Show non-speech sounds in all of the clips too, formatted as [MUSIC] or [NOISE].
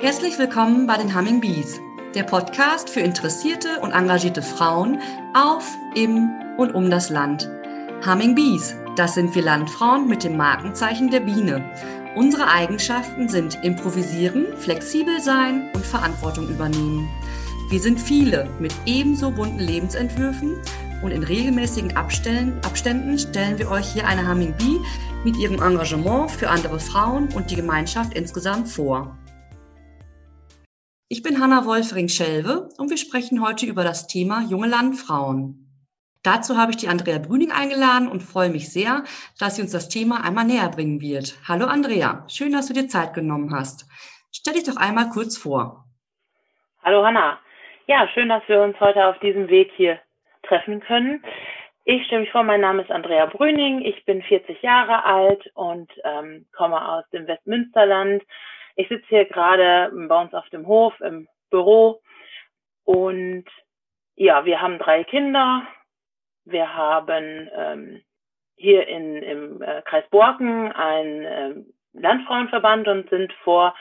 Herzlich willkommen bei den Humming Bees, der Podcast für interessierte und engagierte Frauen auf, im und um das Land. Humming Bees, das sind wir Landfrauen mit dem Markenzeichen der Biene. Unsere Eigenschaften sind improvisieren, flexibel sein und Verantwortung übernehmen. Wir sind viele mit ebenso bunten Lebensentwürfen und in regelmäßigen Abständen, stellen wir euch hier eine Humming Bee mit ihrem Engagement für andere Frauen und die Gemeinschaft insgesamt vor. Ich bin Hanna Wolfring-Schelve und wir sprechen heute über das Thema junge Landfrauen. Dazu habe ich die Andrea Brüning eingeladen und freue mich sehr, dass sie uns das Thema einmal näher bringen wird. Hallo Andrea, schön, dass du dir Zeit genommen hast. Stell dich doch einmal kurz vor. Hallo Hanna. Ja, schön, dass wir uns heute auf diesem Weg hier treffen können. Ich stelle mich vor, mein Name ist Andrea Brüning, ich bin 40 Jahre alt und ähm, komme aus dem Westmünsterland, ich sitze hier gerade bei uns auf dem Hof im Büro und ja, wir haben drei Kinder. Wir haben ähm, hier in, im äh, Kreis Borken einen ähm, Landfrauenverband und sind vor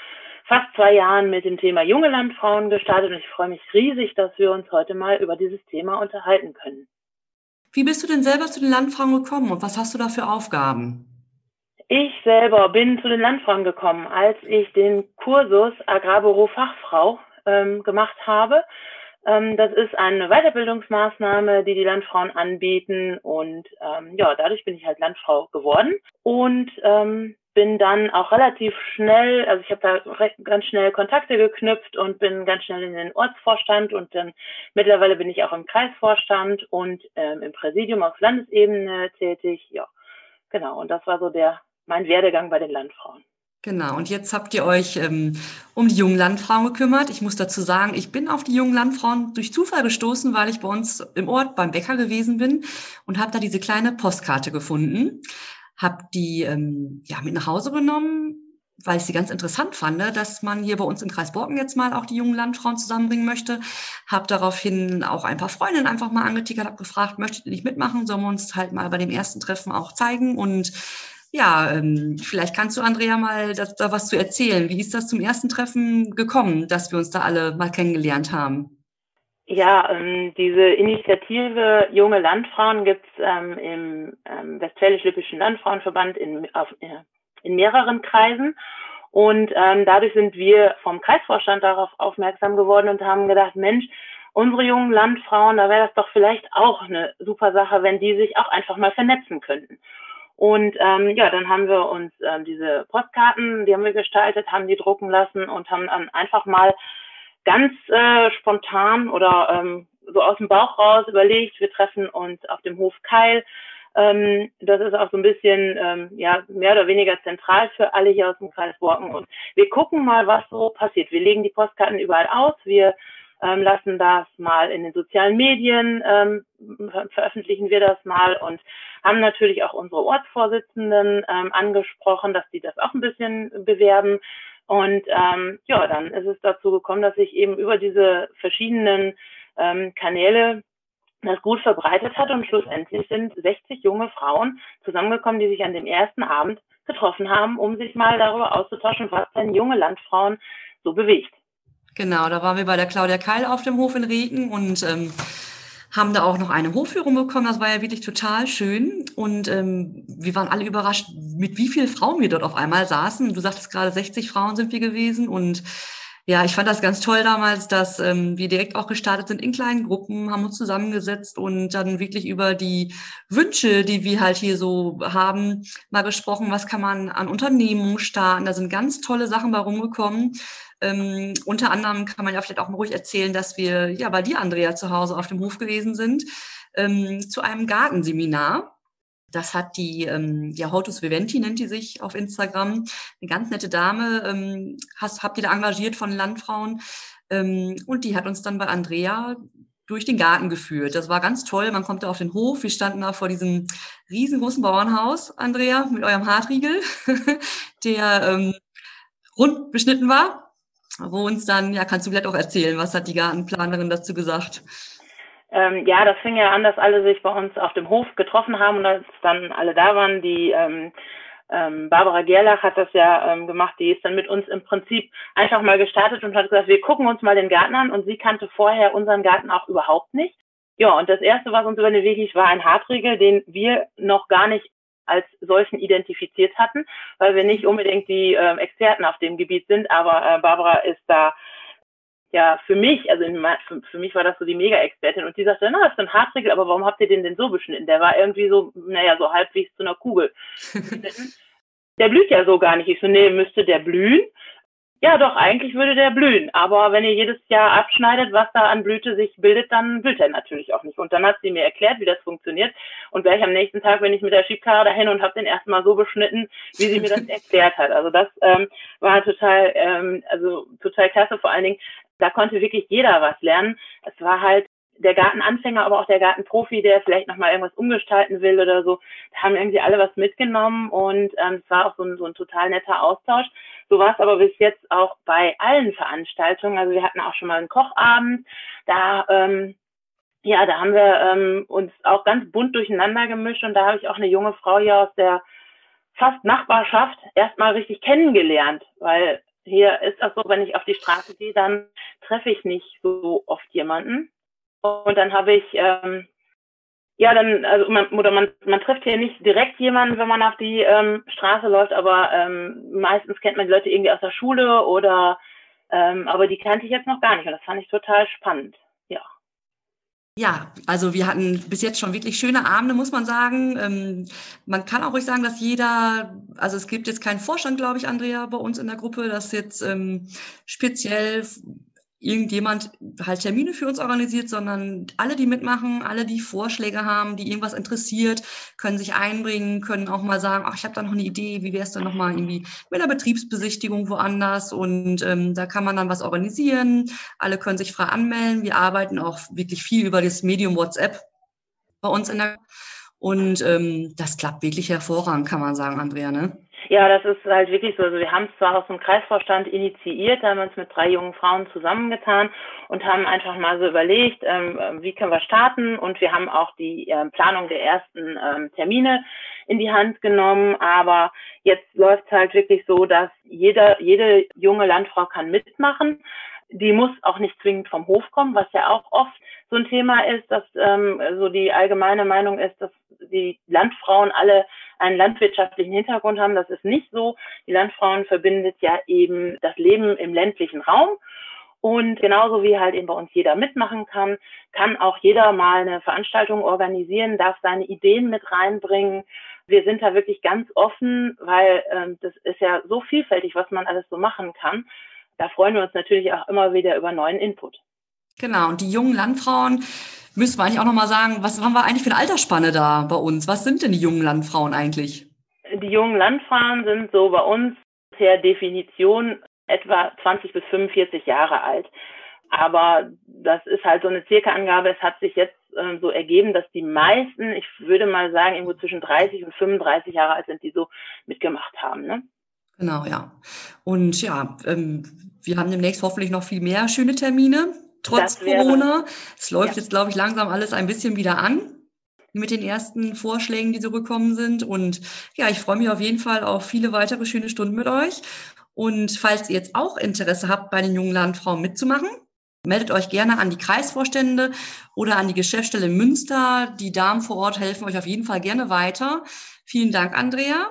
fast zwei Jahren mit dem Thema junge Landfrauen gestartet und ich freue mich riesig, dass wir uns heute mal über dieses Thema unterhalten können. Wie bist du denn selber zu den Landfrauen gekommen und was hast du da für Aufgaben? Ich selber bin zu den Landfrauen gekommen, als ich den Kursus Agrarbüro Fachfrau ähm, gemacht habe. Ähm, das ist eine Weiterbildungsmaßnahme, die die Landfrauen anbieten und ähm, ja, dadurch bin ich halt Landfrau geworden und ähm, bin dann auch relativ schnell, also ich habe da ganz schnell Kontakte geknüpft und bin ganz schnell in den Ortsvorstand und dann mittlerweile bin ich auch im Kreisvorstand und ähm, im Präsidium auf Landesebene tätig. Ja, genau. Und das war so der mein Werdegang bei den Landfrauen. Genau, und jetzt habt ihr euch ähm, um die jungen Landfrauen gekümmert. Ich muss dazu sagen, ich bin auf die jungen Landfrauen durch Zufall gestoßen, weil ich bei uns im Ort beim Bäcker gewesen bin und habe da diese kleine Postkarte gefunden. Habe die ähm, ja, mit nach Hause genommen, weil ich sie ganz interessant fand, dass man hier bei uns im Kreis Borken jetzt mal auch die jungen Landfrauen zusammenbringen möchte. Habe daraufhin auch ein paar Freundinnen einfach mal angetickert, habe gefragt, möchtet ihr nicht mitmachen? Sollen wir uns halt mal bei dem ersten Treffen auch zeigen? Und ja, ähm, vielleicht kannst du, Andrea, mal das, da was zu erzählen. Wie ist das zum ersten Treffen gekommen, dass wir uns da alle mal kennengelernt haben? Ja, ähm, diese Initiative Junge Landfrauen gibt's ähm, im ähm, Westfälisch-Lippischen Landfrauenverband in, auf, äh, in mehreren Kreisen. Und ähm, dadurch sind wir vom Kreisvorstand darauf aufmerksam geworden und haben gedacht, Mensch, unsere jungen Landfrauen, da wäre das doch vielleicht auch eine super Sache, wenn die sich auch einfach mal vernetzen könnten. Und ähm, ja, dann haben wir uns ähm, diese Postkarten, die haben wir gestaltet, haben die drucken lassen und haben dann einfach mal ganz äh, spontan oder ähm, so aus dem Bauch raus überlegt, wir treffen uns auf dem Hof Keil. Ähm, das ist auch so ein bisschen ähm, ja mehr oder weniger zentral für alle hier aus dem Kreis Borken. Und wir gucken mal, was so passiert. Wir legen die Postkarten überall aus. Wir ähm, lassen das mal in den sozialen Medien, ähm, ver veröffentlichen wir das mal und haben natürlich auch unsere Ortsvorsitzenden ähm, angesprochen, dass die das auch ein bisschen bewerben. Und ähm, ja, dann ist es dazu gekommen, dass sich eben über diese verschiedenen ähm, Kanäle das gut verbreitet hat und schlussendlich sind 60 junge Frauen zusammengekommen, die sich an dem ersten Abend getroffen haben, um sich mal darüber auszutauschen, was denn junge Landfrauen so bewegt. Genau, da waren wir bei der Claudia Keil auf dem Hof in Regen und ähm, haben da auch noch eine Hofführung bekommen. Das war ja wirklich total schön. Und ähm, wir waren alle überrascht, mit wie vielen Frauen wir dort auf einmal saßen. Du sagtest gerade, 60 Frauen sind wir gewesen und ja, ich fand das ganz toll damals, dass ähm, wir direkt auch gestartet sind in kleinen Gruppen, haben uns zusammengesetzt und dann wirklich über die Wünsche, die wir halt hier so haben, mal gesprochen, was kann man an Unternehmungen starten. Da sind ganz tolle Sachen bei rumgekommen. Ähm, unter anderem kann man ja vielleicht auch mal ruhig erzählen, dass wir ja bei dir, Andrea, zu Hause auf dem Hof gewesen sind, ähm, zu einem Gartenseminar. Das hat die, ähm, ja, Hortus Viventi nennt die sich auf Instagram. Eine ganz nette Dame, ähm, hast, habt ihr da engagiert von Landfrauen. Ähm, und die hat uns dann bei Andrea durch den Garten geführt. Das war ganz toll. Man kommt da auf den Hof. Wir standen da vor diesem riesengroßen Bauernhaus, Andrea, mit eurem Hartriegel, [LAUGHS] der ähm, rund beschnitten war. Wo uns dann, ja, kannst du vielleicht auch erzählen, was hat die Gartenplanerin dazu gesagt? Ähm, ja, das fing ja an, dass alle sich bei uns auf dem Hof getroffen haben und als dann alle da waren, die ähm, ähm, Barbara Gerlach hat das ja ähm, gemacht, die ist dann mit uns im Prinzip einfach mal gestartet und hat gesagt, wir gucken uns mal den Garten an. Und sie kannte vorher unseren Garten auch überhaupt nicht. Ja, und das erste, was uns über den Weg lief, war ein Hartriegel, den wir noch gar nicht als solchen identifiziert hatten, weil wir nicht unbedingt die äh, Experten auf dem Gebiet sind, aber äh, Barbara ist da ja für mich, also in, für, für, mich war das so die Mega-Expertin und die sagte, na, das ist ein Hartriegel, aber warum habt ihr den denn so beschnitten? Der war irgendwie so, naja, so halbwegs zu einer Kugel. [LAUGHS] der blüht ja so gar nicht. Ich so, nee, müsste der blühen? Ja, doch, eigentlich würde der blühen. Aber wenn ihr jedes Jahr abschneidet, was da an Blüte sich bildet, dann blüht er natürlich auch nicht. Und dann hat sie mir erklärt, wie das funktioniert. Und gleich am nächsten Tag bin ich mit der Schiebkarre dahin und habe den erstmal so beschnitten, wie sie mir das [LAUGHS] erklärt hat. Also das ähm, war total, ähm, also total klasse. Vor allen Dingen, da konnte wirklich jeder was lernen. Es war halt der Gartenanfänger, aber auch der Gartenprofi, der vielleicht nochmal irgendwas umgestalten will oder so, da haben irgendwie alle was mitgenommen und ähm, es war auch so ein, so ein total netter Austausch. So war es aber bis jetzt auch bei allen Veranstaltungen. Also wir hatten auch schon mal einen Kochabend, da ähm, ja, da haben wir ähm, uns auch ganz bunt durcheinander gemischt und da habe ich auch eine junge Frau hier aus der fast Nachbarschaft erstmal richtig kennengelernt, weil hier ist das so, wenn ich auf die Straße gehe, dann treffe ich nicht so oft jemanden. Und dann habe ich, ähm, ja, dann, also man, oder man, man trifft hier nicht direkt jemanden, wenn man auf die ähm, Straße läuft, aber ähm, meistens kennt man die Leute irgendwie aus der Schule oder, ähm, aber die kannte ich jetzt noch gar nicht und das fand ich total spannend. Ja. Ja, also wir hatten bis jetzt schon wirklich schöne Abende, muss man sagen. Ähm, man kann auch ruhig sagen, dass jeder, also es gibt jetzt keinen Vorstand, glaube ich, Andrea, bei uns in der Gruppe, das jetzt ähm, speziell irgendjemand halt Termine für uns organisiert, sondern alle, die mitmachen, alle, die Vorschläge haben, die irgendwas interessiert, können sich einbringen, können auch mal sagen, ach, ich habe da noch eine Idee, wie wäre es denn nochmal irgendwie mit einer Betriebsbesichtigung woanders und ähm, da kann man dann was organisieren. Alle können sich frei anmelden. Wir arbeiten auch wirklich viel über das Medium WhatsApp bei uns in der und ähm, das klappt wirklich hervorragend, kann man sagen, Andrea, ne? Ja, das ist halt wirklich so. Also wir haben es zwar aus dem Kreisvorstand initiiert, haben uns mit drei jungen Frauen zusammengetan und haben einfach mal so überlegt, ähm, wie können wir starten und wir haben auch die ähm, Planung der ersten ähm, Termine in die Hand genommen, aber jetzt läuft es halt wirklich so, dass jeder, jede junge Landfrau kann mitmachen. Die muss auch nicht zwingend vom Hof kommen, was ja auch oft so ein Thema ist, dass ähm, so die allgemeine Meinung ist, dass die Landfrauen alle einen landwirtschaftlichen Hintergrund haben. Das ist nicht so. Die Landfrauen verbindet ja eben das Leben im ländlichen Raum. Und genauso wie halt eben bei uns jeder mitmachen kann, kann auch jeder mal eine Veranstaltung organisieren, darf seine Ideen mit reinbringen. Wir sind da wirklich ganz offen, weil ähm, das ist ja so vielfältig, was man alles so machen kann. Da freuen wir uns natürlich auch immer wieder über neuen Input. Genau, und die jungen Landfrauen, müssen wir eigentlich auch nochmal sagen, was haben wir eigentlich für eine Altersspanne da bei uns? Was sind denn die jungen Landfrauen eigentlich? Die jungen Landfrauen sind so bei uns per Definition etwa 20 bis 45 Jahre alt. Aber das ist halt so eine Circa-Angabe. Es hat sich jetzt äh, so ergeben, dass die meisten, ich würde mal sagen, irgendwo zwischen 30 und 35 Jahre alt sind, die so mitgemacht haben. Ne? Genau, ja. Und ja, ähm, wir haben demnächst hoffentlich noch viel mehr schöne Termine trotz Corona. Es läuft ja. jetzt, glaube ich, langsam alles ein bisschen wieder an mit den ersten Vorschlägen, die so gekommen sind. Und ja, ich freue mich auf jeden Fall auf viele weitere schöne Stunden mit euch. Und falls ihr jetzt auch Interesse habt, bei den jungen Landfrauen mitzumachen, meldet euch gerne an die Kreisvorstände oder an die Geschäftsstelle Münster. Die Damen vor Ort helfen euch auf jeden Fall gerne weiter. Vielen Dank, Andrea,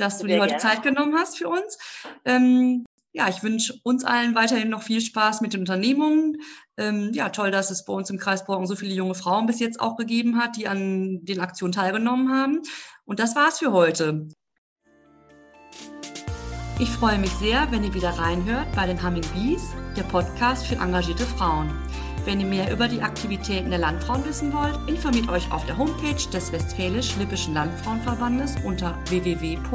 dass du Sehr dir heute gerne. Zeit genommen hast für uns. Ähm, ja, ich wünsche uns allen weiterhin noch viel Spaß mit den Unternehmungen. Ähm, ja, toll, dass es bei uns im Kreis Borken so viele junge Frauen bis jetzt auch gegeben hat, die an den Aktionen teilgenommen haben. Und das war's für heute. Ich freue mich sehr, wenn ihr wieder reinhört bei den Humming Bees, der Podcast für engagierte Frauen. Wenn ihr mehr über die Aktivitäten der Landfrauen wissen wollt, informiert euch auf der Homepage des Westfälisch-Lippischen Landfrauenverbandes unter www.wllv.de.